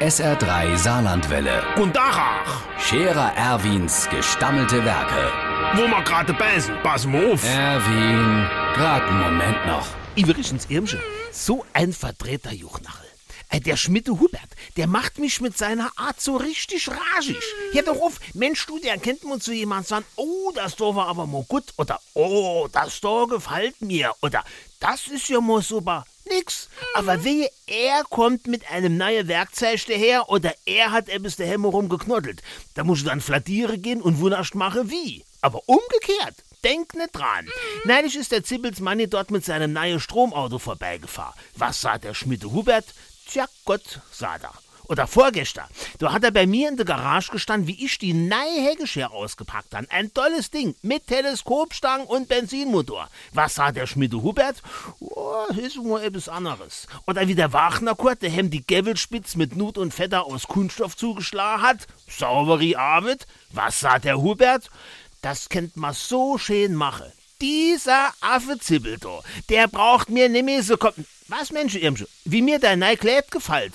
SR3 Saarlandwelle. Und Dachach, Scherer Erwins gestammelte Werke. wo wir gerade beißen, pass mal auf. Erwin, grad einen Moment noch. Übrigens, Irmsche, so ein Vertreter Juchnachel. Äh, Der Schmitte Hubert, der macht mich mit seiner Art so richtig ragig. Hör doch auf, Mensch, du, der kennt man zu jemand sagen, oh, das da war aber mal gut, oder oh, das da gefällt mir, oder das ist ja mal super. Nix. Aber wehe, er kommt mit einem neuen Werkzeug daher oder er hat etwas daheim rumgeknoddelt. Da muss ich dann flattieren gehen und wunderst mache wie. Aber umgekehrt. Denk nicht dran. Neulich ist der Zibbels Manni dort mit seinem neuen Stromauto vorbeigefahren. Was sah der Schmiede Hubert? Tja Gott, sah er. Oder vorgestern. Da hat er bei mir in der Garage gestanden, wie ich die neue Heckschere ausgepackt habe. Ein tolles Ding mit Teleskopstangen und Benzinmotor. Was sah der Schmiede Hubert? Oh, ist nur etwas anderes. Oder wie der Wagner Kurt, der hem die Gevelspitz mit Nut und Fetter aus Kunststoff zugeschlagen hat. Sauberi Arbeit. Was sah der Hubert? Das kennt man so schön machen. Dieser Affe Zibbelto, der braucht mir nimmer so kommen. Was, Mensch, Irmsche, wie mir dein Kleid gefällt.